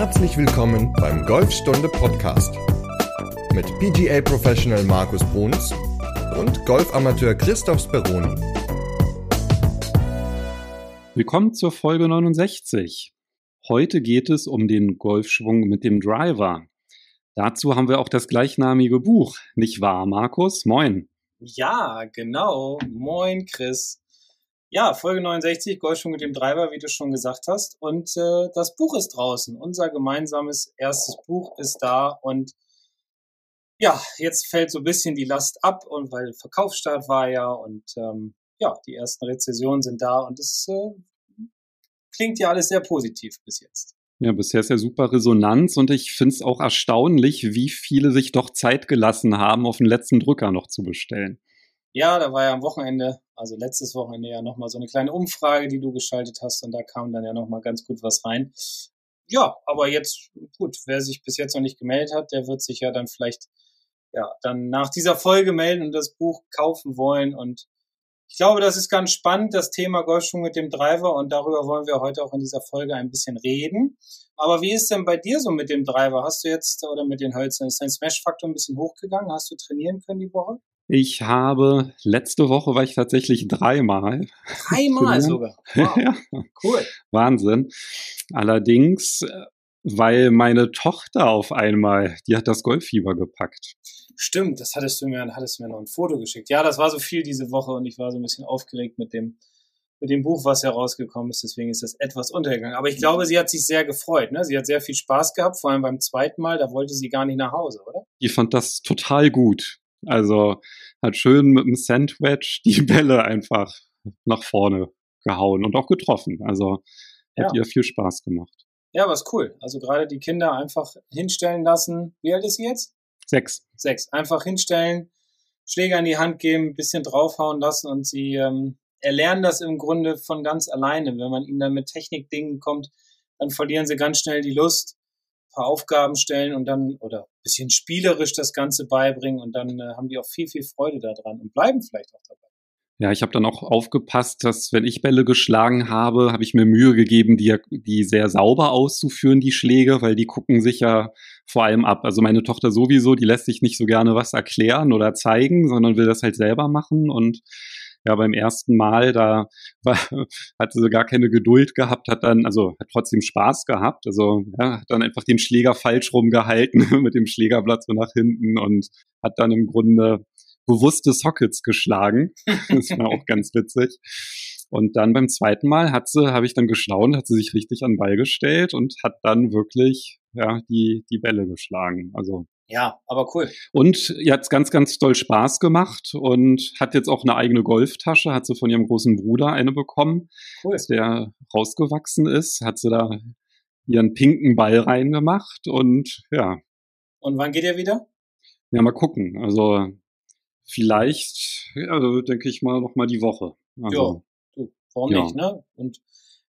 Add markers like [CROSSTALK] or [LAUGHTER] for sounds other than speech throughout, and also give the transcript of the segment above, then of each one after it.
Herzlich willkommen beim Golfstunde Podcast mit PGA Professional Markus Bruns und Golfamateur Christoph Speroni. Willkommen zur Folge 69. Heute geht es um den Golfschwung mit dem Driver. Dazu haben wir auch das gleichnamige Buch, nicht wahr, Markus? Moin. Ja, genau. Moin, Chris. Ja, Folge 69, Golfschwung mit dem Driver, wie du schon gesagt hast. Und äh, das Buch ist draußen. Unser gemeinsames erstes Buch ist da. Und ja, jetzt fällt so ein bisschen die Last ab. Und weil Verkaufsstart war ja und ähm, ja, die ersten Rezessionen sind da. Und es äh, klingt ja alles sehr positiv bis jetzt. Ja, bisher ist ja super Resonanz und ich finde es auch erstaunlich, wie viele sich doch Zeit gelassen haben, auf den letzten Drücker noch zu bestellen. Ja, da war ja am Wochenende, also letztes Wochenende ja nochmal so eine kleine Umfrage, die du geschaltet hast und da kam dann ja nochmal ganz gut was rein. Ja, aber jetzt, gut, wer sich bis jetzt noch nicht gemeldet hat, der wird sich ja dann vielleicht, ja, dann nach dieser Folge melden und das Buch kaufen wollen und ich glaube, das ist ganz spannend, das Thema Golfschwung mit dem Driver und darüber wollen wir heute auch in dieser Folge ein bisschen reden. Aber wie ist denn bei dir so mit dem Driver? Hast du jetzt oder mit den Hölzern, ist dein Smash-Faktor ein bisschen hochgegangen? Hast du trainieren können die Woche? Ich habe, letzte Woche war ich tatsächlich dreimal. Dreimal sogar? [LAUGHS] Wow. ja. Cool. Wahnsinn. Allerdings, äh, weil meine Tochter auf einmal, die hat das Golffieber gepackt. Stimmt, das hattest du mir, hattest du mir noch ein Foto geschickt. Ja, das war so viel diese Woche und ich war so ein bisschen aufgeregt mit dem, mit dem Buch, was herausgekommen ist. Deswegen ist das etwas untergegangen. Aber ich glaube, sie hat sich sehr gefreut. Ne? Sie hat sehr viel Spaß gehabt, vor allem beim zweiten Mal. Da wollte sie gar nicht nach Hause, oder? Die fand das total gut. Also hat schön mit dem Sandwich die [LAUGHS] Bälle einfach nach vorne gehauen und auch getroffen. Also hat ja. ihr viel Spaß gemacht. Ja, was cool. Also gerade die Kinder einfach hinstellen lassen. Wie alt ist sie jetzt? Sechs. Sechs. Einfach hinstellen, Schläger in die Hand geben, ein bisschen draufhauen lassen und sie ähm, erlernen das im Grunde von ganz alleine. Wenn man ihnen dann mit Technikdingen kommt, dann verlieren sie ganz schnell die Lust paar Aufgaben stellen und dann oder bisschen spielerisch das Ganze beibringen und dann äh, haben die auch viel, viel Freude daran und bleiben vielleicht auch dabei. Ja, ich habe dann auch aufgepasst, dass wenn ich Bälle geschlagen habe, habe ich mir Mühe gegeben, die, die sehr sauber auszuführen, die Schläge, weil die gucken sich ja vor allem ab. Also meine Tochter sowieso, die lässt sich nicht so gerne was erklären oder zeigen, sondern will das halt selber machen und ja beim ersten Mal, da [LAUGHS] war, hatte sie gar keine Geduld gehabt, hat dann, also hat trotzdem Spaß gehabt, also ja, hat dann einfach den Schläger falsch rumgehalten [LAUGHS] mit dem Schlägerblatt so nach hinten und hat dann im Grunde bewusste Sockets geschlagen. [LAUGHS] Das war auch ganz witzig. Und dann beim zweiten Mal hat sie, habe ich dann geschlauen, hat sie sich richtig an den Ball gestellt und hat dann wirklich ja die die Bälle geschlagen. Also ja, aber cool. Und ihr hat ganz, ganz toll Spaß gemacht und hat jetzt auch eine eigene Golftasche, hat sie von ihrem großen Bruder eine bekommen, cool. der rausgewachsen ist, hat sie da ihren pinken Ball reingemacht und ja. Und wann geht ihr wieder? Ja, mal gucken. Also vielleicht, ja, denke ich mal, noch mal die Woche. Also, ja, warum ja. nicht, ne? Und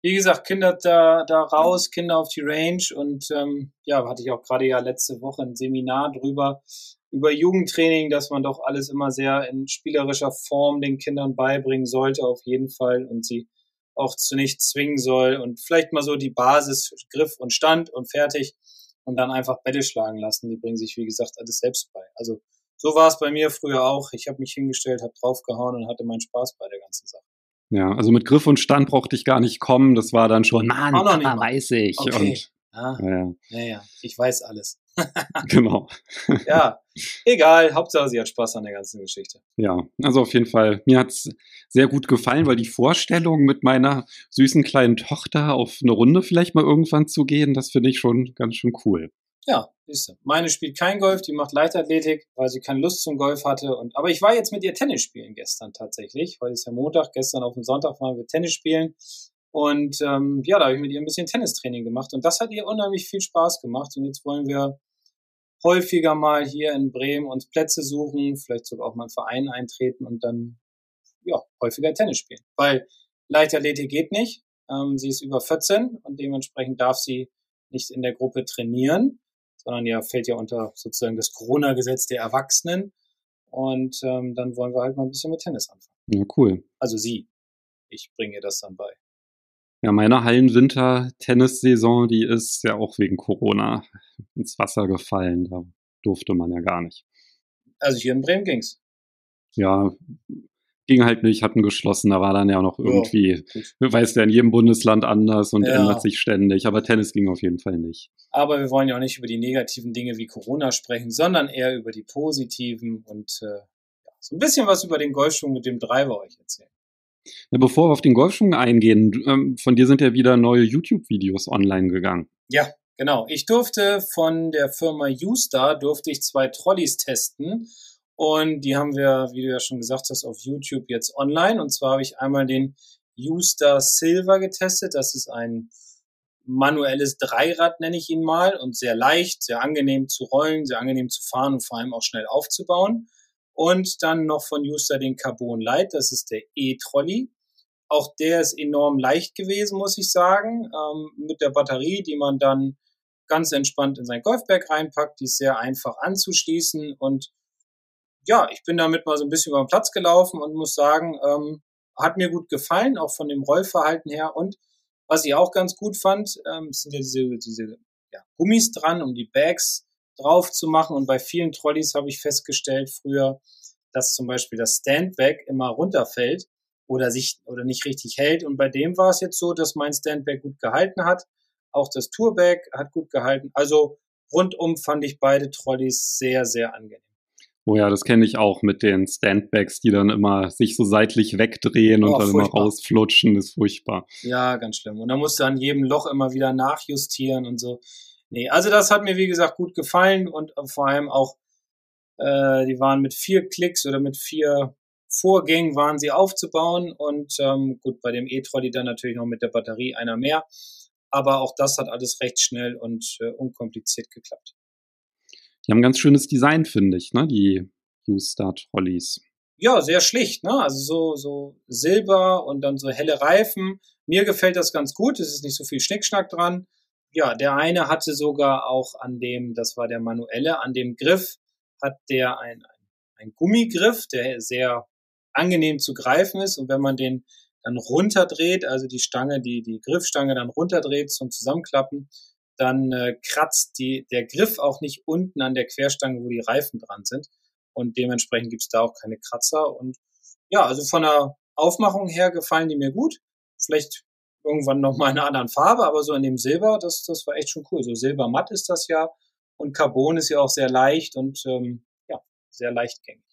wie gesagt, Kinder da, da raus, Kinder auf die Range und ähm, ja, hatte ich auch gerade ja letzte Woche ein Seminar drüber, über Jugendtraining, dass man doch alles immer sehr in spielerischer Form den Kindern beibringen sollte, auf jeden Fall, und sie auch zu nichts zwingen soll und vielleicht mal so die Basis, Griff und Stand und fertig und dann einfach Bälle schlagen lassen. Die bringen sich, wie gesagt, alles selbst bei. Also so war es bei mir früher auch. Ich habe mich hingestellt, habe draufgehauen und hatte meinen Spaß bei der ganzen Sache. Ja, also mit Griff und Stand brauchte ich gar nicht kommen. Das war dann schon, Mann, Auch noch nicht weiß ich. Okay. Und, ah, ja. ja, ja, ich weiß alles. [LAUGHS] genau. ja, egal. Hauptsache, sie hat Spaß an der ganzen Geschichte. Ja, also auf jeden Fall. Mir hat's sehr gut gefallen, weil die Vorstellung, mit meiner süßen kleinen Tochter auf eine Runde vielleicht mal irgendwann zu gehen, das finde ich schon ganz schön cool. Ja, ist Meine spielt kein Golf, die macht Leichtathletik, weil sie keine Lust zum Golf hatte. Und, aber ich war jetzt mit ihr Tennis spielen gestern tatsächlich. Heute ist ja Montag, gestern auf dem Sonntag waren wir Tennis spielen. Und ähm, ja, da habe ich mit ihr ein bisschen Tennistraining gemacht. Und das hat ihr unheimlich viel Spaß gemacht. Und jetzt wollen wir häufiger mal hier in Bremen uns Plätze suchen, vielleicht sogar auch mal einen Verein eintreten und dann ja, häufiger Tennis spielen. Weil Leichtathletik geht nicht. Ähm, sie ist über 14 und dementsprechend darf sie nicht in der Gruppe trainieren sondern ja fällt ja unter sozusagen das Corona-Gesetz der Erwachsenen. Und ähm, dann wollen wir halt mal ein bisschen mit Tennis anfangen. Ja, cool. Also sie. Ich bringe ihr das dann bei. Ja, meine Hallenwinter-Tennissaison, die ist ja auch wegen Corona ins Wasser gefallen. Da durfte man ja gar nicht. Also hier in Bremen ging's. Ja, ging halt nicht, hatten geschlossen. Da war dann ja noch irgendwie, ja, weiß ja in jedem Bundesland anders und ja. ändert sich ständig. Aber Tennis ging auf jeden Fall nicht. Aber wir wollen ja auch nicht über die negativen Dinge wie Corona sprechen, sondern eher über die positiven und äh, so ein bisschen was über den Golfschwung mit dem Driver euch erzählen. Ja, bevor wir auf den Golfschwung eingehen, ähm, von dir sind ja wieder neue YouTube-Videos online gegangen. Ja, genau. Ich durfte von der Firma Ustar durfte ich zwei Trolleys testen und die haben wir, wie du ja schon gesagt hast, auf YouTube jetzt online. Und zwar habe ich einmal den Ustar Silver getestet. Das ist ein manuelles Dreirad, nenne ich ihn mal, und sehr leicht, sehr angenehm zu rollen, sehr angenehm zu fahren und vor allem auch schnell aufzubauen. Und dann noch von Uster den Carbon Light, das ist der E-Trolley. Auch der ist enorm leicht gewesen, muss ich sagen, ähm, mit der Batterie, die man dann ganz entspannt in sein Golfberg reinpackt. Die ist sehr einfach anzuschließen und ja, ich bin damit mal so ein bisschen über den Platz gelaufen und muss sagen, ähm, hat mir gut gefallen, auch von dem Rollverhalten her. Und was ich auch ganz gut fand, ähm, sind ja diese, diese ja, Gummis dran, um die Bags drauf zu machen. Und bei vielen Trolleys habe ich festgestellt früher, dass zum Beispiel das Standback immer runterfällt oder sich oder nicht richtig hält. Und bei dem war es jetzt so, dass mein Standback gut gehalten hat. Auch das Tourbag hat gut gehalten. Also rundum fand ich beide Trolleys sehr, sehr angenehm. Oh ja, das kenne ich auch mit den Standbacks, die dann immer sich so seitlich wegdrehen und oh, dann furchtbar. immer rausflutschen, ist furchtbar. Ja, ganz schlimm. Und da musst du an jedem Loch immer wieder nachjustieren und so. Nee, also das hat mir wie gesagt gut gefallen und vor allem auch, äh, die waren mit vier Klicks oder mit vier Vorgängen waren sie aufzubauen und ähm, gut, bei dem E-Trolley dann natürlich noch mit der Batterie einer mehr. Aber auch das hat alles recht schnell und äh, unkompliziert geklappt. Die haben ganz schönes Design, finde ich, ne? Die U-Star-Trolleys. Ja, sehr schlicht, ne? Also so, so Silber und dann so helle Reifen. Mir gefällt das ganz gut. Es ist nicht so viel Schnickschnack dran ja, der eine hatte sogar auch an dem, das war der manuelle, an dem Griff hat der ein, ein Gummigriff, der sehr angenehm zu greifen ist. Und wenn man den dann runterdreht, also die Stange, die, die Griffstange dann runterdreht zum Zusammenklappen, dann äh, kratzt die, der Griff auch nicht unten an der Querstange, wo die Reifen dran sind. Und dementsprechend gibt's da auch keine Kratzer. Und ja, also von der Aufmachung her gefallen die mir gut. Vielleicht irgendwann nochmal in einer anderen Farbe, aber so in dem Silber, das, das war echt schon cool. So silbermatt ist das ja und Carbon ist ja auch sehr leicht und ähm, ja, sehr leichtgängig.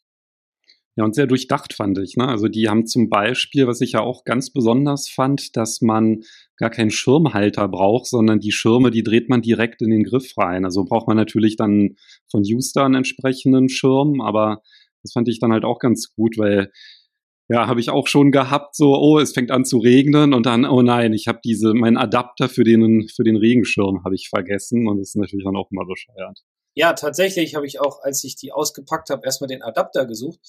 Ja, und sehr durchdacht fand ich. Ne? Also die haben zum Beispiel, was ich ja auch ganz besonders fand, dass man gar keinen Schirmhalter braucht, sondern die Schirme, die dreht man direkt in den Griff rein. Also braucht man natürlich dann von Uster einen entsprechenden Schirm, aber das fand ich dann halt auch ganz gut, weil ja, habe ich auch schon gehabt, so, oh, es fängt an zu regnen und dann, oh nein, ich habe diese, meinen Adapter für den, für den Regenschirm habe ich vergessen und das ist natürlich dann auch immer bescheuert. Ja, tatsächlich habe ich auch, als ich die ausgepackt habe, erstmal den Adapter gesucht,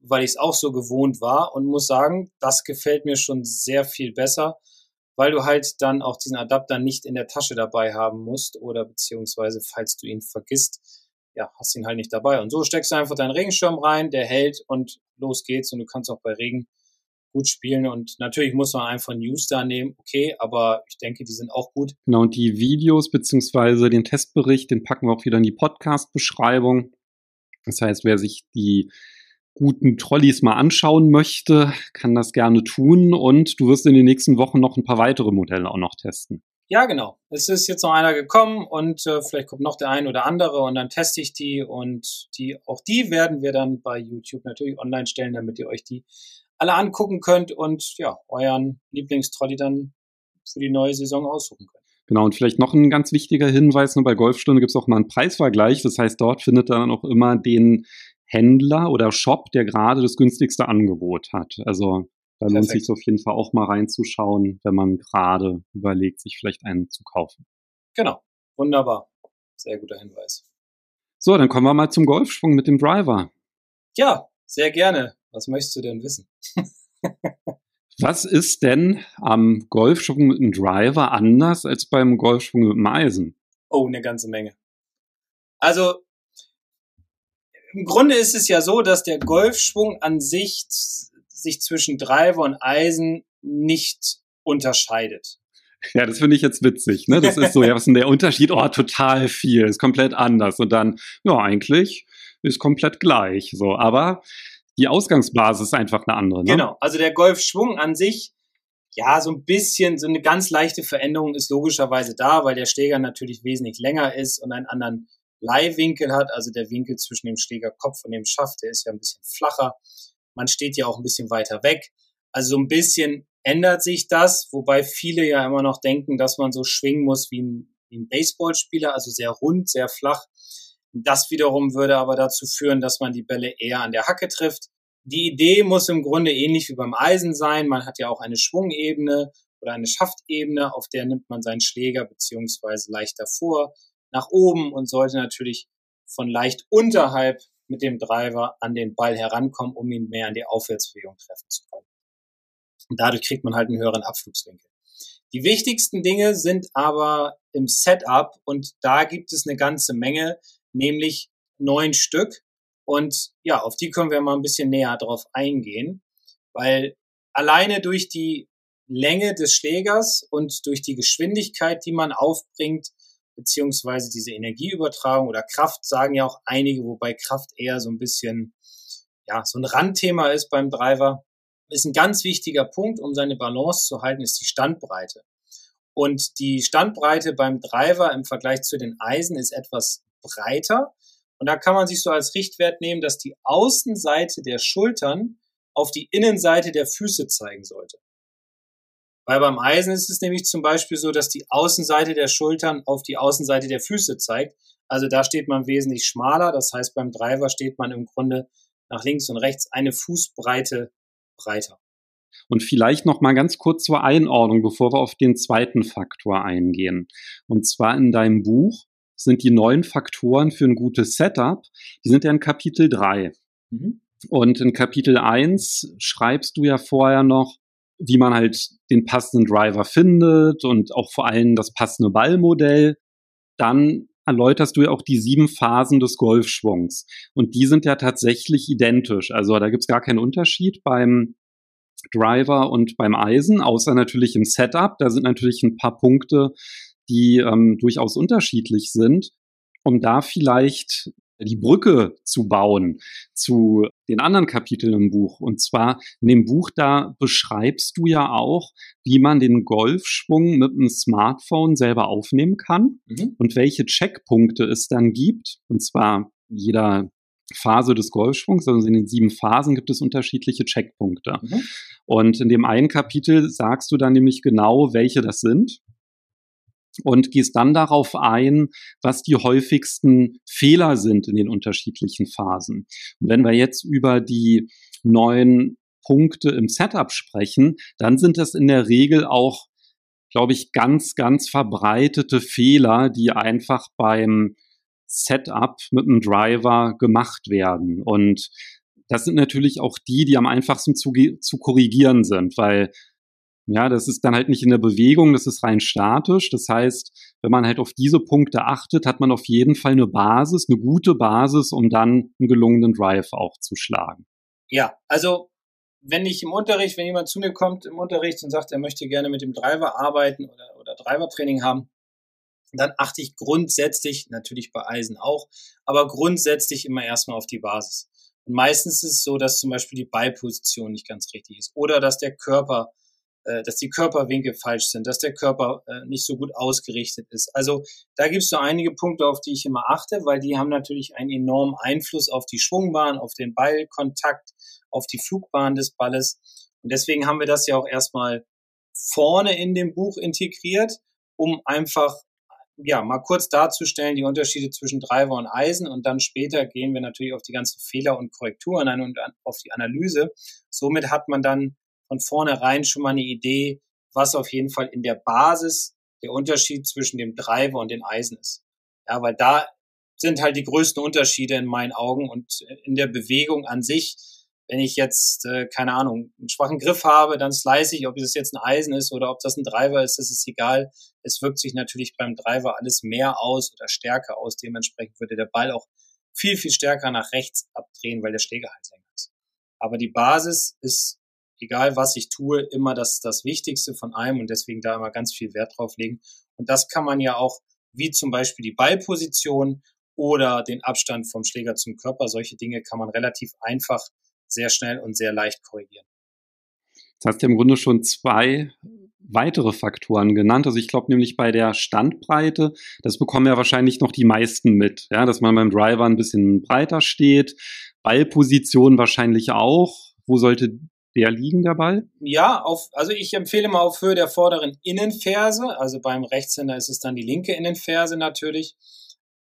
weil ich es auch so gewohnt war und muss sagen, das gefällt mir schon sehr viel besser, weil du halt dann auch diesen Adapter nicht in der Tasche dabei haben musst oder beziehungsweise, falls du ihn vergisst, ja, hast ihn halt nicht dabei. Und so steckst du einfach deinen Regenschirm rein, der hält und los geht's. Und du kannst auch bei Regen gut spielen. Und natürlich muss man einfach News da nehmen, okay, aber ich denke, die sind auch gut. Genau, und die Videos beziehungsweise den Testbericht, den packen wir auch wieder in die Podcast-Beschreibung. Das heißt, wer sich die guten Trolleys mal anschauen möchte, kann das gerne tun. Und du wirst in den nächsten Wochen noch ein paar weitere Modelle auch noch testen. Ja, genau. Es ist jetzt noch einer gekommen und äh, vielleicht kommt noch der ein oder andere und dann teste ich die und die, auch die werden wir dann bei YouTube natürlich online stellen, damit ihr euch die alle angucken könnt und ja, euren Lieblingstrolley dann für die neue Saison aussuchen könnt. Genau, und vielleicht noch ein ganz wichtiger Hinweis, nur bei Golfstunde gibt es auch mal einen Preisvergleich. Das heißt, dort findet ihr dann auch immer den Händler oder Shop, der gerade das günstigste Angebot hat. Also da lohnt sich auf jeden Fall auch mal reinzuschauen, wenn man gerade überlegt, sich vielleicht einen zu kaufen. Genau, wunderbar. Sehr guter Hinweis. So, dann kommen wir mal zum Golfschwung mit dem Driver. Ja, sehr gerne. Was möchtest du denn wissen? [LAUGHS] Was ist denn am Golfschwung mit dem Driver anders als beim Golfschwung mit dem Eisen? Oh, eine ganze Menge. Also, im Grunde ist es ja so, dass der Golfschwung an sich sich zwischen Driver und Eisen nicht unterscheidet. Ja, das finde ich jetzt witzig. Ne? Das ist so, ja, was ist denn der Unterschied? Oh, total viel, ist komplett anders. Und dann, ja, eigentlich ist komplett gleich. So, aber die Ausgangsbasis ist einfach eine andere. Ne? Genau, also der Golfschwung an sich, ja, so ein bisschen, so eine ganz leichte Veränderung ist logischerweise da, weil der Schläger natürlich wesentlich länger ist und einen anderen Leihwinkel hat. Also der Winkel zwischen dem Schlägerkopf und dem Schaft, der ist ja ein bisschen flacher. Man steht ja auch ein bisschen weiter weg. Also so ein bisschen ändert sich das, wobei viele ja immer noch denken, dass man so schwingen muss wie ein, wie ein Baseballspieler, also sehr rund, sehr flach. Das wiederum würde aber dazu führen, dass man die Bälle eher an der Hacke trifft. Die Idee muss im Grunde ähnlich wie beim Eisen sein. Man hat ja auch eine Schwungebene oder eine Schaftebene, auf der nimmt man seinen Schläger beziehungsweise leicht davor nach oben und sollte natürlich von leicht unterhalb mit dem Driver an den Ball herankommen, um ihn mehr in die Aufwärtsbewegung treffen zu können. Und dadurch kriegt man halt einen höheren Abflugswinkel. Die wichtigsten Dinge sind aber im Setup und da gibt es eine ganze Menge, nämlich neun Stück. Und ja, auf die können wir mal ein bisschen näher drauf eingehen, weil alleine durch die Länge des Schlägers und durch die Geschwindigkeit, die man aufbringt, beziehungsweise diese Energieübertragung oder Kraft, sagen ja auch einige, wobei Kraft eher so ein bisschen, ja, so ein Randthema ist beim Driver, ist ein ganz wichtiger Punkt, um seine Balance zu halten, ist die Standbreite. Und die Standbreite beim Driver im Vergleich zu den Eisen ist etwas breiter. Und da kann man sich so als Richtwert nehmen, dass die Außenseite der Schultern auf die Innenseite der Füße zeigen sollte. Weil beim Eisen ist es nämlich zum Beispiel so, dass die Außenseite der Schultern auf die Außenseite der Füße zeigt. Also da steht man wesentlich schmaler. Das heißt, beim Driver steht man im Grunde nach links und rechts eine Fußbreite breiter. Und vielleicht noch mal ganz kurz zur Einordnung, bevor wir auf den zweiten Faktor eingehen. Und zwar in deinem Buch sind die neun Faktoren für ein gutes Setup, die sind ja in Kapitel 3. Mhm. Und in Kapitel 1 schreibst du ja vorher noch, wie man halt den passenden Driver findet und auch vor allem das passende Ballmodell. Dann erläuterst du ja auch die sieben Phasen des Golfschwungs. Und die sind ja tatsächlich identisch. Also da gibt's gar keinen Unterschied beim Driver und beim Eisen, außer natürlich im Setup. Da sind natürlich ein paar Punkte, die ähm, durchaus unterschiedlich sind, um da vielleicht die Brücke zu bauen zu den anderen Kapiteln im Buch. Und zwar in dem Buch, da beschreibst du ja auch, wie man den Golfschwung mit einem Smartphone selber aufnehmen kann mhm. und welche Checkpunkte es dann gibt. Und zwar jeder Phase des Golfschwungs, also in den sieben Phasen gibt es unterschiedliche Checkpunkte. Mhm. Und in dem einen Kapitel sagst du dann nämlich genau, welche das sind und gehst dann darauf ein, was die häufigsten Fehler sind in den unterschiedlichen Phasen. Und wenn wir jetzt über die neuen Punkte im Setup sprechen, dann sind das in der Regel auch, glaube ich, ganz, ganz verbreitete Fehler, die einfach beim Setup mit einem Driver gemacht werden. Und das sind natürlich auch die, die am einfachsten zu, zu korrigieren sind, weil ja, das ist dann halt nicht in der Bewegung, das ist rein statisch. Das heißt, wenn man halt auf diese Punkte achtet, hat man auf jeden Fall eine Basis, eine gute Basis, um dann einen gelungenen Drive auch zu schlagen. Ja, also wenn ich im Unterricht, wenn jemand zu mir kommt im Unterricht und sagt, er möchte gerne mit dem Driver arbeiten oder, oder Driver-Training haben, dann achte ich grundsätzlich, natürlich bei Eisen auch, aber grundsätzlich immer erstmal auf die Basis. Und meistens ist es so, dass zum Beispiel die Ballposition nicht ganz richtig ist oder dass der Körper dass die Körperwinkel falsch sind, dass der Körper äh, nicht so gut ausgerichtet ist. Also da gibt es so einige Punkte, auf die ich immer achte, weil die haben natürlich einen enormen Einfluss auf die Schwungbahn, auf den Ballkontakt, auf die Flugbahn des Balles. Und deswegen haben wir das ja auch erstmal vorne in dem Buch integriert, um einfach ja, mal kurz darzustellen, die Unterschiede zwischen Driver und Eisen und dann später gehen wir natürlich auf die ganzen Fehler und Korrekturen ein und auf die Analyse. Somit hat man dann von vornherein schon mal eine Idee, was auf jeden Fall in der Basis der Unterschied zwischen dem Driver und den Eisen ist. Ja, weil da sind halt die größten Unterschiede in meinen Augen und in der Bewegung an sich. Wenn ich jetzt, äh, keine Ahnung, einen schwachen Griff habe, dann slice ich, ob das jetzt ein Eisen ist oder ob das ein Driver ist, das ist egal. Es wirkt sich natürlich beim Driver alles mehr aus oder stärker aus. Dementsprechend würde der Ball auch viel, viel stärker nach rechts abdrehen, weil der Schläger halt länger ist. Aber die Basis ist egal was ich tue, immer das, das Wichtigste von einem und deswegen da immer ganz viel Wert drauf legen. Und das kann man ja auch, wie zum Beispiel die Ballposition oder den Abstand vom Schläger zum Körper, solche Dinge kann man relativ einfach, sehr schnell und sehr leicht korrigieren. Das hast du im Grunde schon zwei weitere Faktoren genannt. Also ich glaube nämlich bei der Standbreite, das bekommen ja wahrscheinlich noch die meisten mit, ja, dass man beim Driver ein bisschen breiter steht. Ballposition wahrscheinlich auch. Wo sollte der liegen, Ball? Ja, auf, also ich empfehle mal auf Höhe der vorderen Innenferse. Also beim Rechtshänder ist es dann die linke Innenferse natürlich.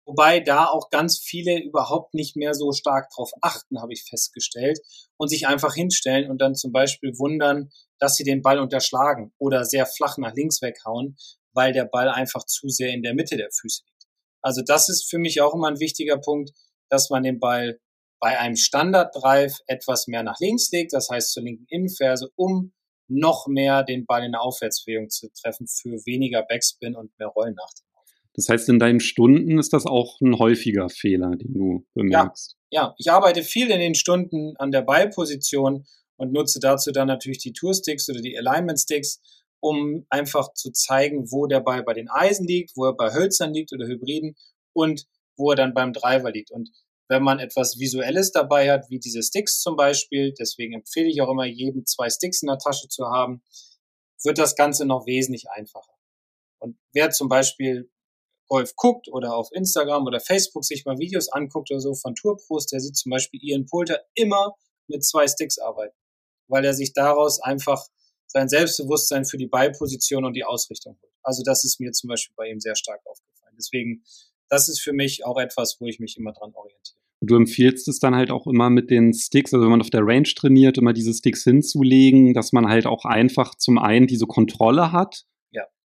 Wobei da auch ganz viele überhaupt nicht mehr so stark drauf achten, habe ich festgestellt, und sich einfach hinstellen und dann zum Beispiel wundern, dass sie den Ball unterschlagen oder sehr flach nach links weghauen, weil der Ball einfach zu sehr in der Mitte der Füße liegt. Also das ist für mich auch immer ein wichtiger Punkt, dass man den Ball bei einem Standard-Drive etwas mehr nach links legt, das heißt zur linken Innenferse, um noch mehr den Ball in der Aufwärtsbewegung zu treffen für weniger Backspin und mehr Rollen nach dem das heißt, in deinen Stunden ist das auch ein häufiger Fehler, den du bemerkst. Ja, ja. ich arbeite viel in den Stunden an der Ballposition und nutze dazu dann natürlich die Toursticks oder die Alignment Sticks, um einfach zu zeigen, wo der Ball bei den Eisen liegt, wo er bei Hölzern liegt oder Hybriden und wo er dann beim Driver liegt. Und wenn man etwas Visuelles dabei hat, wie diese Sticks zum Beispiel, deswegen empfehle ich auch immer jedem zwei Sticks in der Tasche zu haben, wird das Ganze noch wesentlich einfacher. Und wer zum Beispiel Golf guckt oder auf Instagram oder Facebook sich mal Videos anguckt oder so von Tourpros, der sieht zum Beispiel Ian Poulter immer mit zwei Sticks arbeiten, weil er sich daraus einfach sein Selbstbewusstsein für die Ballposition und die Ausrichtung holt. Also das ist mir zum Beispiel bei ihm sehr stark aufgefallen. Deswegen, das ist für mich auch etwas, wo ich mich immer dran orientiere. Du empfiehlst es dann halt auch immer mit den Sticks, also wenn man auf der Range trainiert, immer diese Sticks hinzulegen, dass man halt auch einfach zum einen diese Kontrolle hat,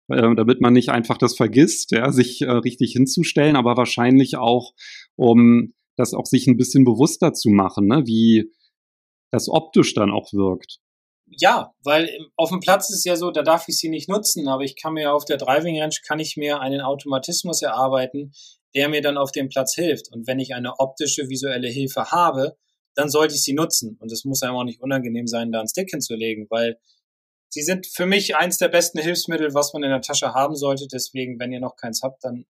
äh, damit man nicht einfach das vergisst, ja, sich äh, richtig hinzustellen, aber wahrscheinlich auch, um das auch sich ein bisschen bewusster zu machen, ne, wie das optisch dann auch wirkt. Ja, weil auf dem Platz ist es ja so, da darf ich sie nicht nutzen, aber ich kann mir auf der Driving Range kann ich mir einen Automatismus erarbeiten, der mir dann auf dem Platz hilft. Und wenn ich eine optische visuelle Hilfe habe, dann sollte ich sie nutzen. Und es muss einem auch nicht unangenehm sein, da einen Stick hinzulegen, weil sie sind für mich eins der besten Hilfsmittel, was man in der Tasche haben sollte. Deswegen, wenn ihr noch keins habt, dann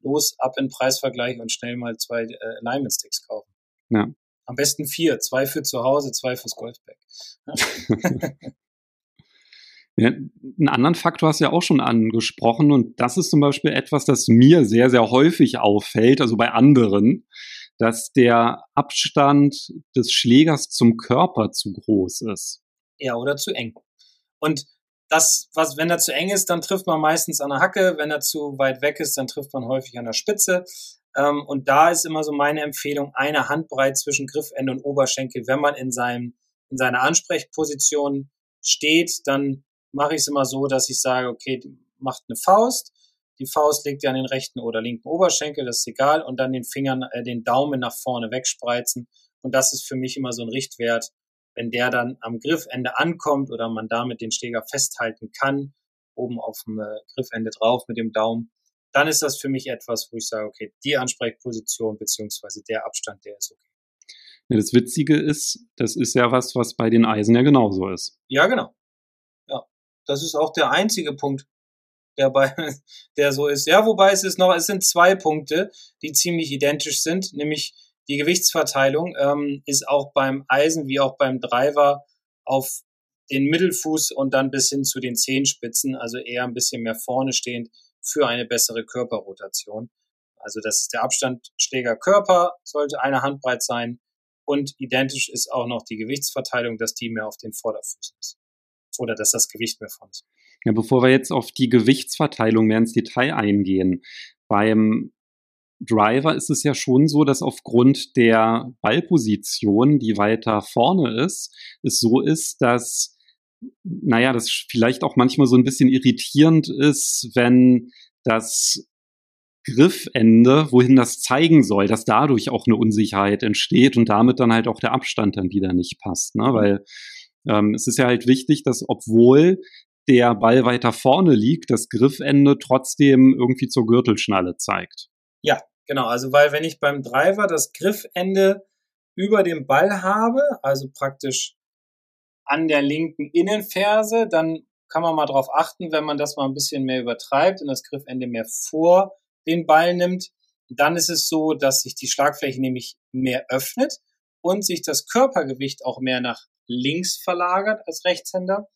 los ab in Preisvergleich und schnell mal zwei äh, Alignment Sticks kaufen. Ja. Am besten vier, zwei für zu Hause, zwei fürs Golfbag. [LAUGHS] [LAUGHS] Ja, einen anderen Faktor hast du ja auch schon angesprochen und das ist zum Beispiel etwas, das mir sehr, sehr häufig auffällt, also bei anderen, dass der Abstand des Schlägers zum Körper zu groß ist. Ja, oder zu eng. Und das, was, wenn er zu eng ist, dann trifft man meistens an der Hacke. Wenn er zu weit weg ist, dann trifft man häufig an der Spitze. Ähm, und da ist immer so meine Empfehlung, eine Handbreit zwischen Griffende und Oberschenkel. Wenn man in seinem, in seiner Ansprechposition steht, dann mache ich es immer so, dass ich sage, okay, macht eine Faust. Die Faust legt ihr an den rechten oder linken Oberschenkel, das ist egal, und dann den Fingern, äh, den Daumen nach vorne wegspreizen. Und das ist für mich immer so ein Richtwert, wenn der dann am Griffende ankommt oder man damit den Schläger festhalten kann, oben auf dem äh, Griffende drauf mit dem Daumen, dann ist das für mich etwas, wo ich sage, okay, die Ansprechposition beziehungsweise der Abstand, der ist okay. Ja, das Witzige ist, das ist ja was, was bei den Eisen ja genauso ist. Ja, genau. Das ist auch der einzige Punkt, der bei, [LAUGHS] der so ist. Ja, wobei es ist noch, es sind zwei Punkte, die ziemlich identisch sind, nämlich die Gewichtsverteilung ähm, ist auch beim Eisen wie auch beim Driver auf den Mittelfuß und dann bis hin zu den Zehenspitzen, also eher ein bisschen mehr vorne stehend für eine bessere Körperrotation. Also das ist der Abstand Schläger-Körper, sollte eine Handbreit sein. Und identisch ist auch noch die Gewichtsverteilung, dass die mehr auf den Vorderfüßen ist. Oder dass das Gewicht mehr vorne ist. Ja, bevor wir jetzt auf die Gewichtsverteilung mehr ins Detail eingehen, beim Driver ist es ja schon so, dass aufgrund der Ballposition, die weiter vorne ist, es so ist, dass, naja, das vielleicht auch manchmal so ein bisschen irritierend ist, wenn das Griffende, wohin das zeigen soll, dass dadurch auch eine Unsicherheit entsteht und damit dann halt auch der Abstand dann wieder nicht passt. Ne? Weil ähm, es ist ja halt wichtig, dass obwohl der Ball weiter vorne liegt, das Griffende trotzdem irgendwie zur Gürtelschnalle zeigt. Ja, genau. Also weil wenn ich beim Driver das Griffende über dem Ball habe, also praktisch an der linken Innenferse, dann kann man mal darauf achten, wenn man das mal ein bisschen mehr übertreibt und das Griffende mehr vor den Ball nimmt, dann ist es so, dass sich die Schlagfläche nämlich mehr öffnet und sich das Körpergewicht auch mehr nach links verlagert als Rechtshänder.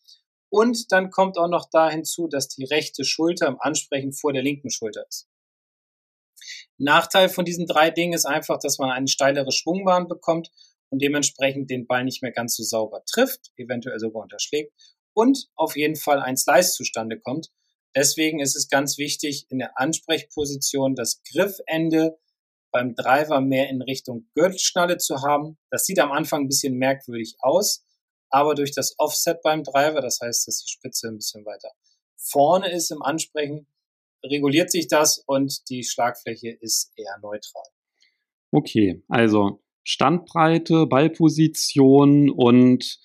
Und dann kommt auch noch da hinzu, dass die rechte Schulter im Ansprechen vor der linken Schulter ist. Nachteil von diesen drei Dingen ist einfach, dass man eine steilere Schwungbahn bekommt und dementsprechend den Ball nicht mehr ganz so sauber trifft, eventuell sogar unterschlägt und auf jeden Fall ein Slice zustande kommt. Deswegen ist es ganz wichtig, in der Ansprechposition das Griffende beim Driver mehr in Richtung Gürtelschnalle zu haben. Das sieht am Anfang ein bisschen merkwürdig aus, aber durch das Offset beim Driver, das heißt, dass die Spitze ein bisschen weiter vorne ist im Ansprechen, reguliert sich das und die Schlagfläche ist eher neutral. Okay, also Standbreite, Ballposition und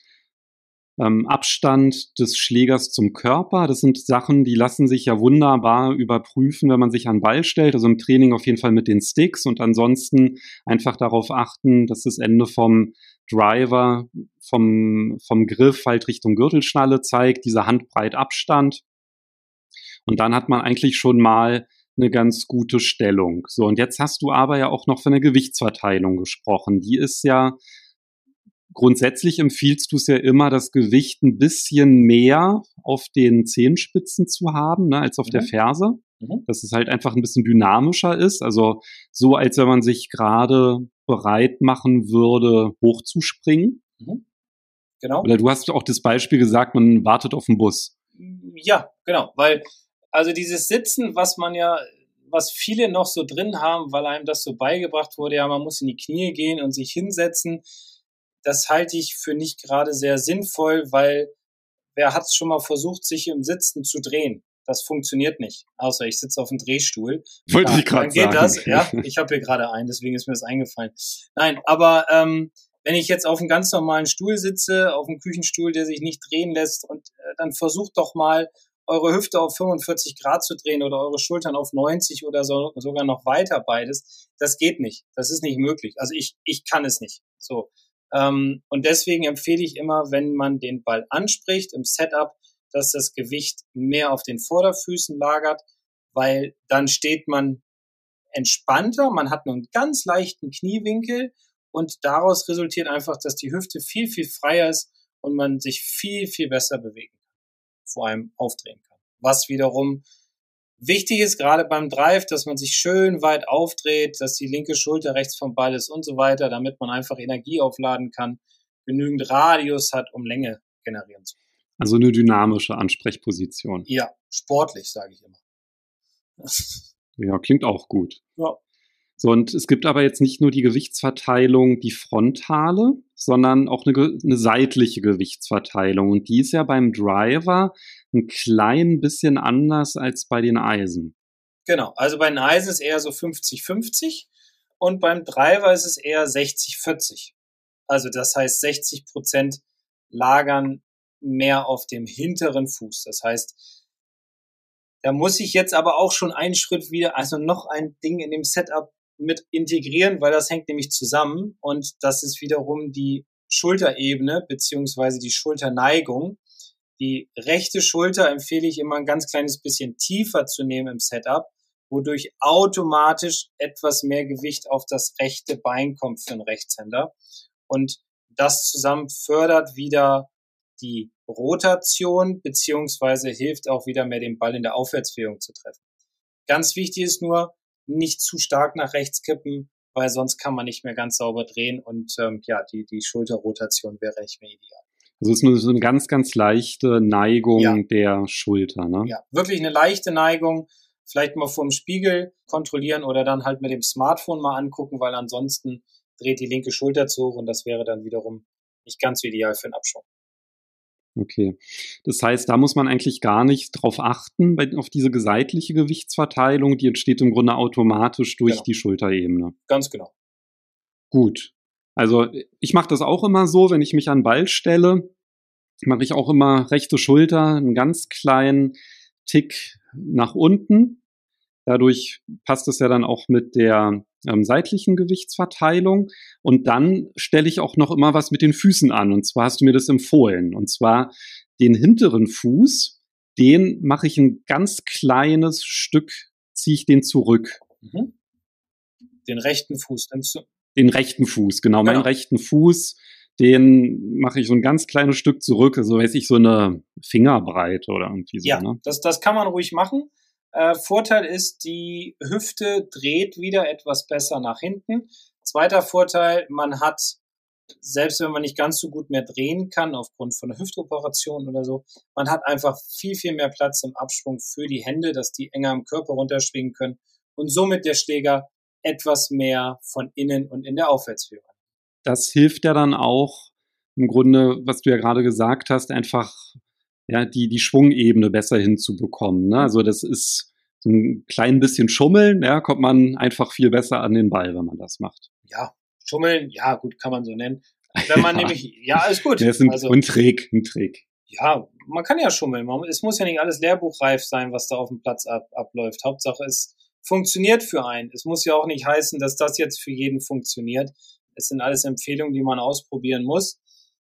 ähm, Abstand des Schlägers zum Körper. Das sind Sachen, die lassen sich ja wunderbar überprüfen, wenn man sich an Ball stellt. Also im Training auf jeden Fall mit den Sticks und ansonsten einfach darauf achten, dass das Ende vom Driver, vom, vom Griff halt Richtung Gürtelschnalle zeigt, dieser Handbreit Abstand. Und dann hat man eigentlich schon mal eine ganz gute Stellung. So, und jetzt hast du aber ja auch noch von der Gewichtsverteilung gesprochen. Die ist ja grundsätzlich empfiehlst du es ja immer, das Gewicht ein bisschen mehr auf den Zehenspitzen zu haben, ne, als auf mhm. der Ferse. Mhm. Dass es halt einfach ein bisschen dynamischer ist. Also so, als wenn man sich gerade bereit machen würde, hochzuspringen. Mhm. Genau. Oder du hast auch das Beispiel gesagt, man wartet auf den Bus. Ja, genau, weil also dieses Sitzen, was man ja, was viele noch so drin haben, weil einem das so beigebracht wurde, ja, man muss in die Knie gehen und sich hinsetzen, das halte ich für nicht gerade sehr sinnvoll, weil wer hat es schon mal versucht, sich im Sitzen zu drehen? Das funktioniert nicht, außer ich sitze auf dem Drehstuhl. Wollte ja, ich gerade sagen. geht das, ja. [LAUGHS] Ich habe hier gerade einen, deswegen ist mir das eingefallen. Nein, aber ähm, wenn ich jetzt auf einem ganz normalen Stuhl sitze, auf einem Küchenstuhl, der sich nicht drehen lässt, und äh, dann versucht doch mal eure Hüfte auf 45 Grad zu drehen oder eure Schultern auf 90 oder so, sogar noch weiter beides. Das geht nicht. Das ist nicht möglich. Also ich, ich kann es nicht. So. Ähm, und deswegen empfehle ich immer, wenn man den Ball anspricht im Setup, dass das Gewicht mehr auf den Vorderfüßen lagert, weil dann steht man entspannter, man hat einen ganz leichten Kniewinkel und daraus resultiert einfach, dass die Hüfte viel, viel freier ist und man sich viel, viel besser bewegen kann, vor allem aufdrehen kann. Was wiederum Wichtig ist gerade beim Drive, dass man sich schön weit aufdreht, dass die linke Schulter rechts vom Ball ist und so weiter, damit man einfach Energie aufladen kann, genügend Radius hat, um Länge generieren zu können. Also eine dynamische Ansprechposition. Ja, sportlich, sage ich immer. ja, klingt auch gut. Ja. So, und es gibt aber jetzt nicht nur die Gewichtsverteilung, die frontale, sondern auch eine, eine seitliche Gewichtsverteilung. Und die ist ja beim Driver ein klein bisschen anders als bei den Eisen. Genau, also bei den Eisen ist eher so 50-50 und beim Driver ist es eher 60-40. Also das heißt 60 Prozent lagern mehr auf dem hinteren Fuß. Das heißt, da muss ich jetzt aber auch schon einen Schritt wieder, also noch ein Ding in dem Setup mit integrieren, weil das hängt nämlich zusammen und das ist wiederum die Schulterebene beziehungsweise die Schulterneigung. Die rechte Schulter empfehle ich immer ein ganz kleines bisschen tiefer zu nehmen im Setup, wodurch automatisch etwas mehr Gewicht auf das rechte Bein kommt für einen Rechtshänder. Und das zusammen fördert wieder die Rotation beziehungsweise hilft auch wieder mehr den Ball in der Aufwärtsbewegung zu treffen. Ganz wichtig ist nur, nicht zu stark nach rechts kippen, weil sonst kann man nicht mehr ganz sauber drehen und ähm, ja, die, die Schulterrotation wäre echt mehr ideal. Also es ist nur so eine ganz, ganz leichte Neigung ja. der Schulter, ne? Ja, wirklich eine leichte Neigung. Vielleicht mal vorm Spiegel kontrollieren oder dann halt mit dem Smartphone mal angucken, weil ansonsten dreht die linke Schulter zu hoch und das wäre dann wiederum nicht ganz ideal für einen Abschwung. Okay. Das heißt, da muss man eigentlich gar nicht drauf achten, bei, auf diese seitliche Gewichtsverteilung, die entsteht im Grunde automatisch durch genau. die Schulterebene. Ganz genau. Gut. Also ich mache das auch immer so, wenn ich mich an den Ball stelle, mache ich auch immer rechte Schulter einen ganz kleinen Tick nach unten, Dadurch passt es ja dann auch mit der ähm, seitlichen Gewichtsverteilung. Und dann stelle ich auch noch immer was mit den Füßen an. Und zwar hast du mir das empfohlen. Und zwar den hinteren Fuß, den mache ich ein ganz kleines Stück, ziehe ich den zurück. Mhm. Den rechten Fuß nimmst du? Den rechten Fuß, genau. genau. Meinen rechten Fuß, den mache ich so ein ganz kleines Stück zurück, also weiß ich, so eine Fingerbreite oder irgendwie so. Ja, ne? das, das kann man ruhig machen. Äh, Vorteil ist, die Hüfte dreht wieder etwas besser nach hinten. Zweiter Vorteil, man hat, selbst wenn man nicht ganz so gut mehr drehen kann, aufgrund von einer Hüftoperation oder so, man hat einfach viel, viel mehr Platz im Abschwung für die Hände, dass die enger am Körper runterschwingen können und somit der Schläger etwas mehr von innen und in der Aufwärtsführung. Das hilft ja dann auch im Grunde, was du ja gerade gesagt hast, einfach ja, die, die Schwungebene besser hinzubekommen. Ne? Also das ist so ein klein bisschen Schummeln, ja, kommt man einfach viel besser an den Ball, wenn man das macht. Ja, Schummeln, ja, gut, kann man so nennen. [LAUGHS] Wenn man ja. nämlich, ja, alles gut. Ja, ist ein, also, ein Trick, ein Trick. Ja, man kann ja schummeln. Man, es muss ja nicht alles lehrbuchreif sein, was da auf dem Platz ab, abläuft. Hauptsache, es funktioniert für einen. Es muss ja auch nicht heißen, dass das jetzt für jeden funktioniert. Es sind alles Empfehlungen, die man ausprobieren muss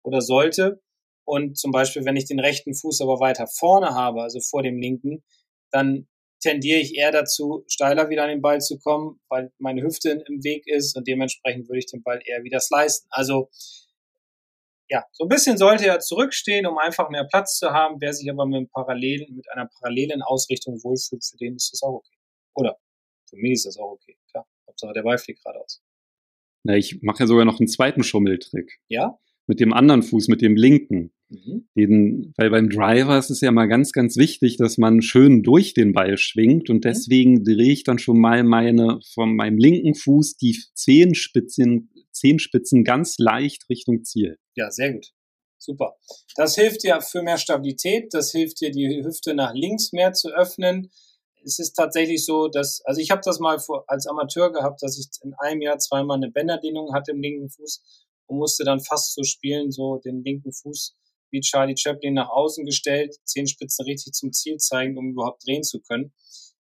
oder sollte. Und zum Beispiel, wenn ich den rechten Fuß aber weiter vorne habe, also vor dem linken, dann tendiere ich eher dazu, steiler wieder an den Ball zu kommen, weil meine Hüfte im Weg ist und dementsprechend würde ich den Ball eher wieder slicen. Also ja, so ein bisschen sollte er zurückstehen, um einfach mehr Platz zu haben. Wer sich aber mit, parallelen, mit einer parallelen Ausrichtung wohlfühlt, für den ist das auch okay. Oder für mich ist das auch okay. Klar, Hauptsache der Ball fliegt geradeaus. Na, ich mache ja sogar noch einen zweiten Schummeltrick. Ja? Mit dem anderen Fuß, mit dem linken. Mhm. Den, weil beim Driver ist es ja mal ganz, ganz wichtig, dass man schön durch den Ball schwingt und mhm. deswegen drehe ich dann schon mal meine, von meinem linken Fuß die Zehenspitzen, Zehenspitzen ganz leicht Richtung Ziel. Ja, sehr gut. Super. Das hilft dir für mehr Stabilität, das hilft dir, die Hüfte nach links mehr zu öffnen. Es ist tatsächlich so, dass, also ich habe das mal vor, als Amateur gehabt, dass ich in einem Jahr zweimal eine Bänderdehnung hatte im linken Fuß und musste dann fast so spielen, so den linken Fuß wie Charlie Chaplin nach außen gestellt, Zehenspitzen richtig zum Ziel zeigen, um überhaupt drehen zu können.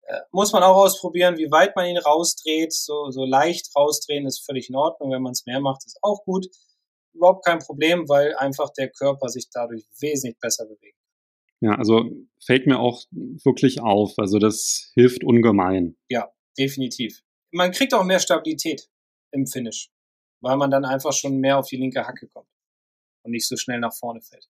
Äh, muss man auch ausprobieren, wie weit man ihn rausdreht. So, so leicht rausdrehen ist völlig in Ordnung. Wenn man es mehr macht, ist auch gut. Überhaupt kein Problem, weil einfach der Körper sich dadurch wesentlich besser bewegt. Ja, also fällt mir auch wirklich auf. Also das hilft ungemein. Ja, definitiv. Man kriegt auch mehr Stabilität im Finish weil man dann einfach schon mehr auf die linke Hacke kommt und nicht so schnell nach vorne fällt.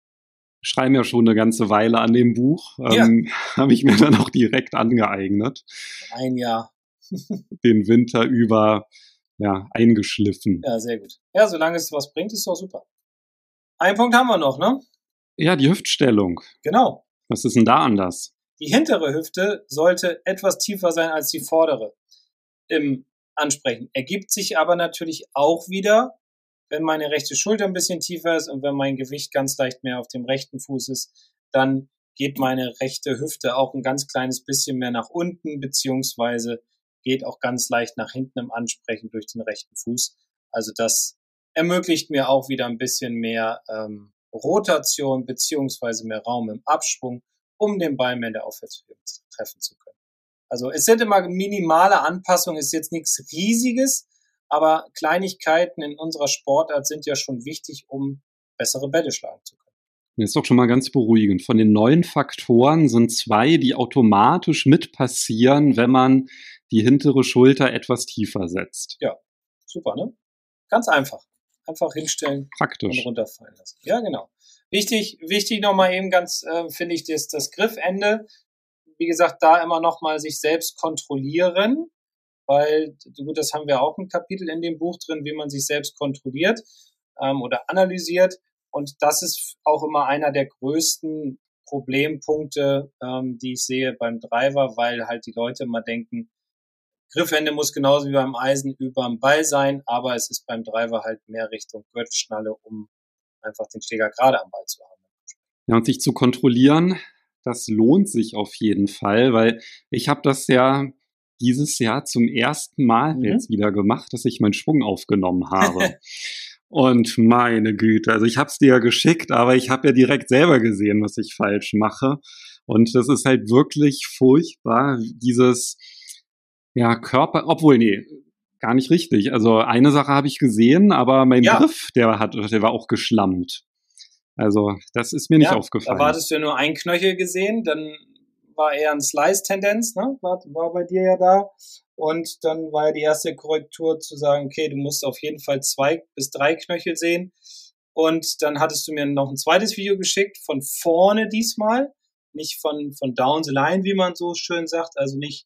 Schreiben ja schon eine ganze Weile an dem Buch. Ja. Ähm, [LAUGHS] Habe ich mir dann auch direkt angeeignet. Ein Jahr. [LAUGHS] Den Winter über ja, eingeschliffen. Ja, sehr gut. Ja, solange es was bringt, ist doch super. Einen Punkt haben wir noch, ne? Ja, die Hüftstellung. Genau. Was ist denn da anders? Die hintere Hüfte sollte etwas tiefer sein als die vordere. Im ansprechen. Ergibt sich aber natürlich auch wieder, wenn meine rechte Schulter ein bisschen tiefer ist und wenn mein Gewicht ganz leicht mehr auf dem rechten Fuß ist, dann geht meine rechte Hüfte auch ein ganz kleines bisschen mehr nach unten, beziehungsweise geht auch ganz leicht nach hinten im Ansprechen durch den rechten Fuß. Also das ermöglicht mir auch wieder ein bisschen mehr ähm, Rotation beziehungsweise mehr Raum im Abschwung, um den Ball mehr in der Aufwärtsbewegung treffen zu können. Also es sind immer minimale Anpassungen, ist jetzt nichts Riesiges, aber Kleinigkeiten in unserer Sportart sind ja schon wichtig, um bessere Bälle schlagen zu können. Das ist doch schon mal ganz beruhigend. Von den neuen Faktoren sind zwei, die automatisch mit passieren, wenn man die hintere Schulter etwas tiefer setzt. Ja, super, ne? Ganz einfach. Einfach hinstellen Praktisch. und runterfallen lassen. Ja, genau. Wichtig, wichtig nochmal eben ganz, äh, finde ich, das, das Griffende wie gesagt, da immer noch mal sich selbst kontrollieren, weil, gut, das haben wir auch ein Kapitel in dem Buch drin, wie man sich selbst kontrolliert ähm, oder analysiert. Und das ist auch immer einer der größten Problempunkte, ähm, die ich sehe beim Driver, weil halt die Leute immer denken, Griffende muss genauso wie beim Eisen über dem Ball sein, aber es ist beim Driver halt mehr Richtung Gürtelschnalle, um einfach den Schläger gerade am Ball zu haben. Ja, und sich zu kontrollieren, das lohnt sich auf jeden Fall, weil ich habe das ja dieses Jahr zum ersten Mal mhm. jetzt wieder gemacht, dass ich meinen Schwung aufgenommen habe. [LAUGHS] Und meine Güte, also ich habe es dir ja geschickt, aber ich habe ja direkt selber gesehen, was ich falsch mache. Und das ist halt wirklich furchtbar, dieses Ja, Körper, obwohl, nee, gar nicht richtig. Also eine Sache habe ich gesehen, aber mein ja. Griff, der hat, der war auch geschlammt. Also das ist mir nicht ja, aufgefallen. Da wartest du ja nur ein Knöchel gesehen, dann war eher ein Slice-Tendenz, ne? War, war bei dir ja da. Und dann war ja die erste Korrektur zu sagen, okay, du musst auf jeden Fall zwei bis drei Knöchel sehen. Und dann hattest du mir noch ein zweites Video geschickt, von vorne diesmal, nicht von, von down the line, wie man so schön sagt, also nicht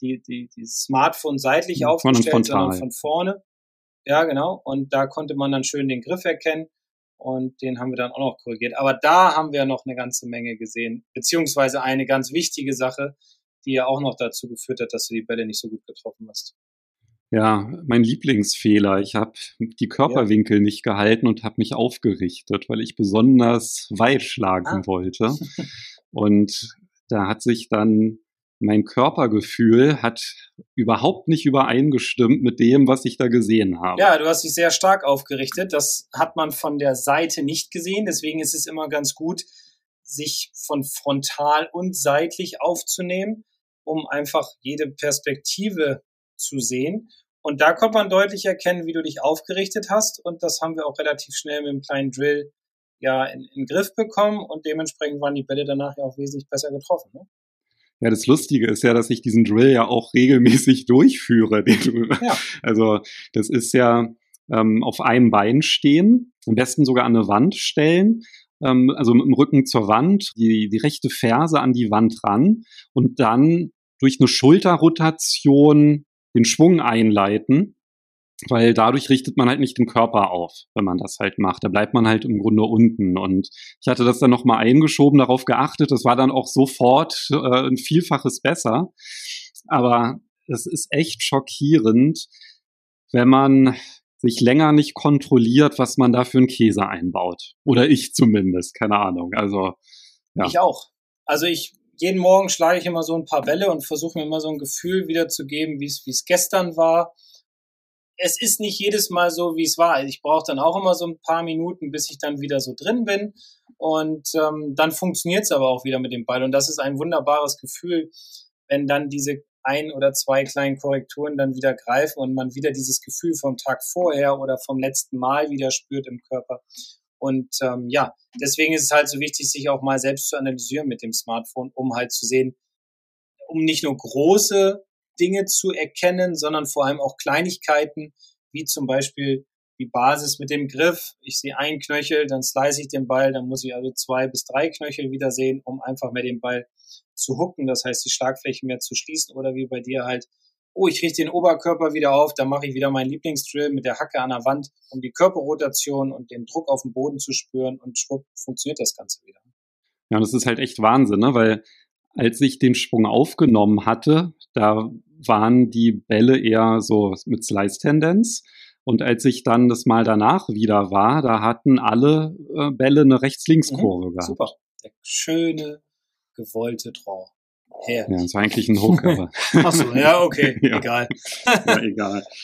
die, die, die Smartphone seitlich aufgestellt, sondern von vorne. Ja, genau. Und da konnte man dann schön den Griff erkennen und den haben wir dann auch noch korrigiert. Aber da haben wir noch eine ganze Menge gesehen, beziehungsweise eine ganz wichtige Sache, die ja auch noch dazu geführt hat, dass du die Bälle nicht so gut getroffen hast. Ja, mein Lieblingsfehler. Ich habe die Körperwinkel ja. nicht gehalten und habe mich aufgerichtet, weil ich besonders weit schlagen ah. wollte. [LAUGHS] Und da hat sich dann mein Körpergefühl hat überhaupt nicht übereingestimmt mit dem, was ich da gesehen habe. Ja, du hast dich sehr stark aufgerichtet. Das hat man von der Seite nicht gesehen. Deswegen ist es immer ganz gut, sich von frontal und seitlich aufzunehmen, um einfach jede Perspektive zu sehen. Und da konnte man deutlich erkennen, wie du dich aufgerichtet hast. Und das haben wir auch relativ schnell mit einem kleinen Drill ja in, in den Griff bekommen. Und dementsprechend waren die Bälle danach ja auch wesentlich besser getroffen. Ne? Ja, das Lustige ist ja, dass ich diesen Drill ja auch regelmäßig [LAUGHS] durchführe. Ja. Also das ist ja ähm, auf einem Bein stehen, am besten sogar an eine Wand stellen, ähm, also mit dem Rücken zur Wand, die, die rechte Ferse an die Wand ran und dann durch eine Schulterrotation den Schwung einleiten, weil dadurch richtet man halt nicht den Körper auf, wenn man das halt macht. Da bleibt man halt im Grunde unten. Und ich hatte das dann nochmal eingeschoben, darauf geachtet. Das war dann auch sofort äh, ein Vielfaches besser. Aber es ist echt schockierend, wenn man sich länger nicht kontrolliert, was man da für einen Käse einbaut. Oder ich zumindest, keine Ahnung. Also ja. Ich auch. Also ich jeden Morgen schlage ich immer so ein paar Bälle und versuche mir immer so ein Gefühl wiederzugeben, wie es wie es gestern war. Es ist nicht jedes Mal so, wie es war. Ich brauche dann auch immer so ein paar Minuten, bis ich dann wieder so drin bin. Und ähm, dann funktioniert es aber auch wieder mit dem Ball. Und das ist ein wunderbares Gefühl, wenn dann diese ein oder zwei kleinen Korrekturen dann wieder greifen und man wieder dieses Gefühl vom Tag vorher oder vom letzten Mal wieder spürt im Körper. Und ähm, ja, deswegen ist es halt so wichtig, sich auch mal selbst zu analysieren mit dem Smartphone, um halt zu sehen, um nicht nur große Dinge zu erkennen, sondern vor allem auch Kleinigkeiten, wie zum Beispiel die Basis mit dem Griff. Ich sehe einen Knöchel, dann slice ich den Ball, dann muss ich also zwei bis drei Knöchel wieder sehen, um einfach mehr den Ball zu hucken, das heißt die Schlagfläche mehr zu schließen oder wie bei dir halt oh, ich richte den Oberkörper wieder auf, dann mache ich wieder meinen Lieblingsdrill mit der Hacke an der Wand, um die Körperrotation und den Druck auf dem Boden zu spüren und schwupp funktioniert das Ganze wieder. Ja, und das ist halt echt Wahnsinn, ne? weil als ich den Sprung aufgenommen hatte, da waren die Bälle eher so mit Slice-Tendenz. Und als ich dann das Mal danach wieder war, da hatten alle äh, Bälle eine Rechts-Links-Kurve mhm, gehabt. Super. Der schöne, gewollte Draw. Herrlich. Ja, das war eigentlich ein Hook, aber. [LAUGHS] Achso, ja, okay, [LAUGHS] ja. egal. ja, egal. [LAUGHS]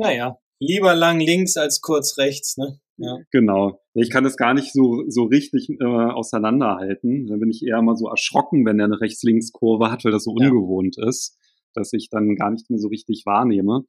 Naja, lieber lang links als kurz rechts, ne? Ja. Genau. Ich kann das gar nicht so, so richtig äh, auseinanderhalten. Da bin ich eher mal so erschrocken, wenn der eine Rechts-Links-Kurve hat, weil das so ja. ungewohnt ist, dass ich dann gar nicht mehr so richtig wahrnehme.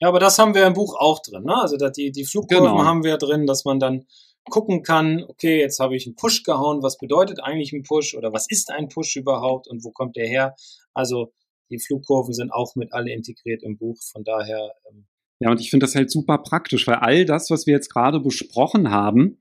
Ja, aber das haben wir im Buch auch drin. Ne? Also die, die Flugkurven genau. haben wir drin, dass man dann gucken kann, okay, jetzt habe ich einen Push gehauen, was bedeutet eigentlich ein Push oder was ist ein Push überhaupt und wo kommt der her? Also die Flugkurven sind auch mit alle integriert im Buch, von daher. Ähm ja, und ich finde das halt super praktisch, weil all das, was wir jetzt gerade besprochen haben,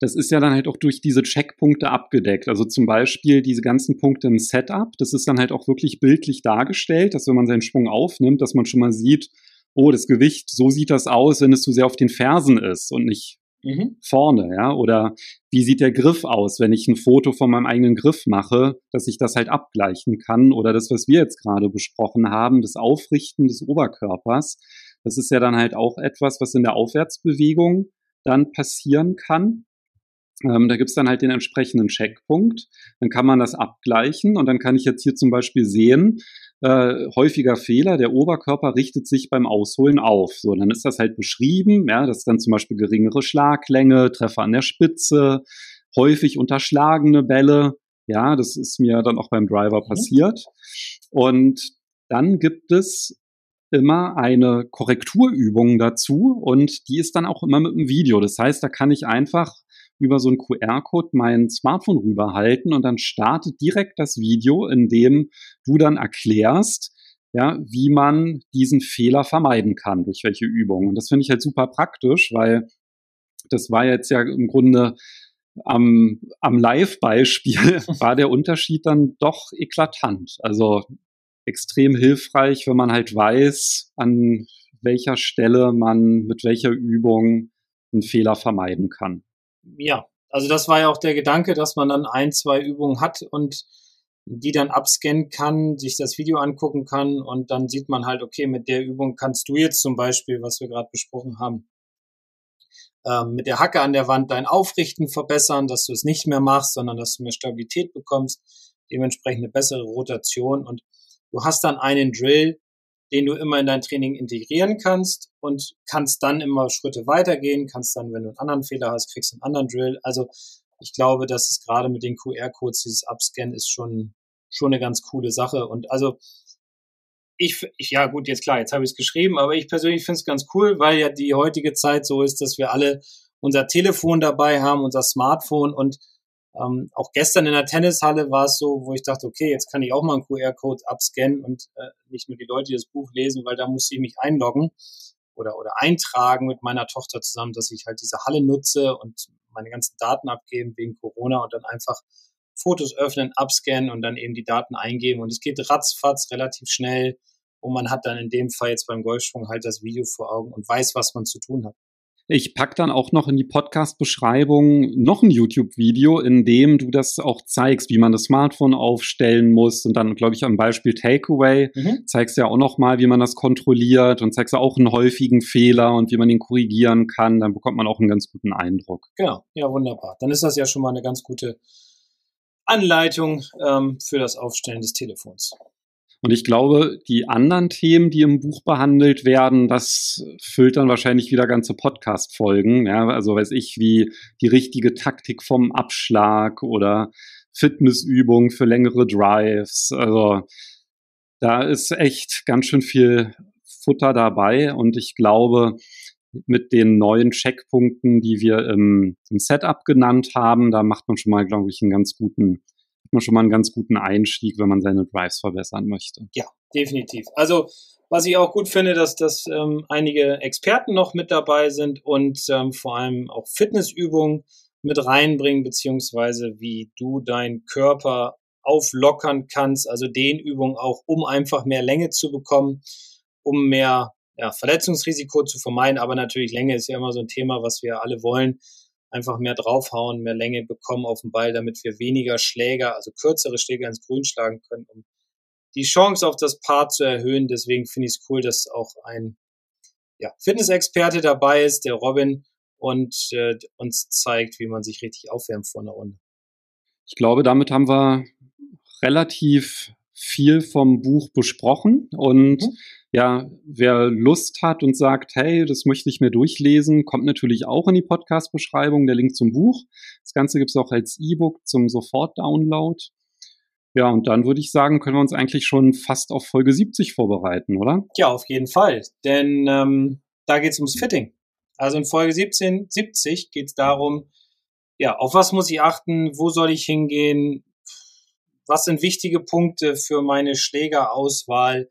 das ist ja dann halt auch durch diese Checkpunkte abgedeckt. Also zum Beispiel diese ganzen Punkte im Setup, das ist dann halt auch wirklich bildlich dargestellt, dass wenn man seinen Sprung aufnimmt, dass man schon mal sieht, oh, das Gewicht, so sieht das aus, wenn es zu sehr auf den Fersen ist und nicht mhm. vorne, ja? Oder wie sieht der Griff aus, wenn ich ein Foto von meinem eigenen Griff mache, dass ich das halt abgleichen kann? Oder das, was wir jetzt gerade besprochen haben, das Aufrichten des Oberkörpers. Das ist ja dann halt auch etwas, was in der Aufwärtsbewegung dann passieren kann. Ähm, da gibt's dann halt den entsprechenden Checkpunkt. Dann kann man das abgleichen und dann kann ich jetzt hier zum Beispiel sehen, äh, häufiger Fehler, der Oberkörper richtet sich beim Ausholen auf. So, dann ist das halt beschrieben, ja, das ist dann zum Beispiel geringere Schlaglänge, Treffer an der Spitze, häufig unterschlagene Bälle. Ja, das ist mir dann auch beim Driver mhm. passiert. Und dann gibt es immer eine Korrekturübung dazu und die ist dann auch immer mit einem Video. Das heißt, da kann ich einfach über so einen QR-Code mein Smartphone rüberhalten und dann startet direkt das Video, in dem du dann erklärst, ja, wie man diesen Fehler vermeiden kann, durch welche Übungen. Und das finde ich halt super praktisch, weil das war jetzt ja im Grunde am, am Live-Beispiel [LAUGHS] war der Unterschied dann doch eklatant. Also extrem hilfreich, wenn man halt weiß, an welcher Stelle man mit welcher Übung einen Fehler vermeiden kann. Ja, also das war ja auch der Gedanke, dass man dann ein, zwei Übungen hat und die dann abscannen kann, sich das Video angucken kann und dann sieht man halt, okay, mit der Übung kannst du jetzt zum Beispiel, was wir gerade besprochen haben, ähm, mit der Hacke an der Wand dein Aufrichten verbessern, dass du es nicht mehr machst, sondern dass du mehr Stabilität bekommst, dementsprechend eine bessere Rotation und du hast dann einen Drill, den du immer in dein Training integrieren kannst und kannst dann immer Schritte weitergehen, kannst dann, wenn du einen anderen Fehler hast, kriegst du einen anderen Drill. Also ich glaube, dass es gerade mit den QR-Codes, dieses Upscan ist schon, schon eine ganz coole Sache. Und also ich, ich ja gut, jetzt klar, jetzt habe ich es geschrieben, aber ich persönlich finde es ganz cool, weil ja die heutige Zeit so ist, dass wir alle unser Telefon dabei haben, unser Smartphone und ähm, auch gestern in der Tennishalle war es so, wo ich dachte, okay, jetzt kann ich auch mal einen QR-Code abscannen und äh, nicht nur die Leute, die das Buch lesen, weil da musste ich mich einloggen oder, oder eintragen mit meiner Tochter zusammen, dass ich halt diese Halle nutze und meine ganzen Daten abgeben wegen Corona und dann einfach Fotos öffnen, abscannen und dann eben die Daten eingeben. Und es geht ratzfatz relativ schnell. Und man hat dann in dem Fall jetzt beim Golfsprung halt das Video vor Augen und weiß, was man zu tun hat. Ich pack dann auch noch in die Podcast-Beschreibung noch ein YouTube-Video, in dem du das auch zeigst, wie man das Smartphone aufstellen muss. Und dann, glaube ich, am Beispiel Takeaway mhm. zeigst du ja auch noch mal, wie man das kontrolliert und zeigst auch einen häufigen Fehler und wie man ihn korrigieren kann. Dann bekommt man auch einen ganz guten Eindruck. Genau, ja, wunderbar. Dann ist das ja schon mal eine ganz gute Anleitung ähm, für das Aufstellen des Telefons. Und ich glaube, die anderen Themen, die im Buch behandelt werden, das füllt dann wahrscheinlich wieder ganze Podcast-Folgen. Ja, also weiß ich, wie die richtige Taktik vom Abschlag oder Fitnessübungen für längere Drives. Also da ist echt ganz schön viel Futter dabei und ich glaube, mit den neuen Checkpunkten, die wir im, im Setup genannt haben, da macht man schon mal, glaube ich, einen ganz guten man schon mal einen ganz guten Einstieg, wenn man seine Drives verbessern möchte. Ja, definitiv. Also was ich auch gut finde, dass, dass ähm, einige Experten noch mit dabei sind und ähm, vor allem auch Fitnessübungen mit reinbringen, beziehungsweise wie du deinen Körper auflockern kannst, also den Übungen auch, um einfach mehr Länge zu bekommen, um mehr ja, Verletzungsrisiko zu vermeiden. Aber natürlich Länge ist ja immer so ein Thema, was wir alle wollen einfach mehr draufhauen, mehr Länge bekommen auf den Ball, damit wir weniger Schläger, also kürzere Schläger ins Grün schlagen können, um die Chance auf das Paar zu erhöhen. Deswegen finde ich es cool, dass auch ein ja, Fitnessexperte dabei ist, der Robin, und äh, uns zeigt, wie man sich richtig aufwärmt vor einer Runde. Ich glaube, damit haben wir relativ viel vom Buch besprochen und mhm ja, wer Lust hat und sagt, hey, das möchte ich mir durchlesen, kommt natürlich auch in die Podcast-Beschreibung, der Link zum Buch. Das Ganze gibt es auch als E-Book zum Sofort-Download. Ja, und dann würde ich sagen, können wir uns eigentlich schon fast auf Folge 70 vorbereiten, oder? Ja, auf jeden Fall. Denn ähm, da geht es ums Fitting. Also in Folge 17, 70 geht es darum, ja, auf was muss ich achten, wo soll ich hingehen, was sind wichtige Punkte für meine Schlägerauswahl,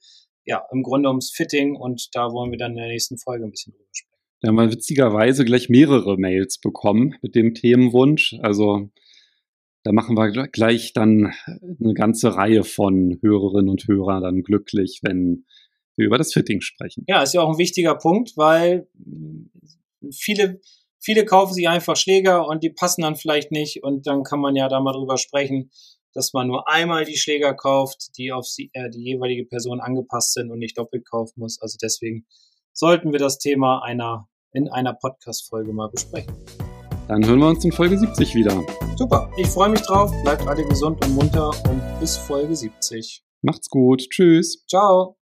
ja, im Grunde ums Fitting und da wollen wir dann in der nächsten Folge ein bisschen drüber sprechen. Da haben wir witzigerweise gleich mehrere Mails bekommen mit dem Themenwunsch. Also da machen wir gleich dann eine ganze Reihe von Hörerinnen und Hörern dann glücklich, wenn wir über das Fitting sprechen. Ja, ist ja auch ein wichtiger Punkt, weil viele, viele kaufen sich einfach Schläger und die passen dann vielleicht nicht und dann kann man ja da mal drüber sprechen, dass man nur einmal die Schläger kauft, die auf die, äh, die jeweilige Person angepasst sind und nicht doppelt kaufen muss. Also deswegen sollten wir das Thema einer, in einer Podcast-Folge mal besprechen. Dann hören wir uns in Folge 70 wieder. Super, ich freue mich drauf. Bleibt alle gesund und munter und bis Folge 70. Macht's gut. Tschüss. Ciao.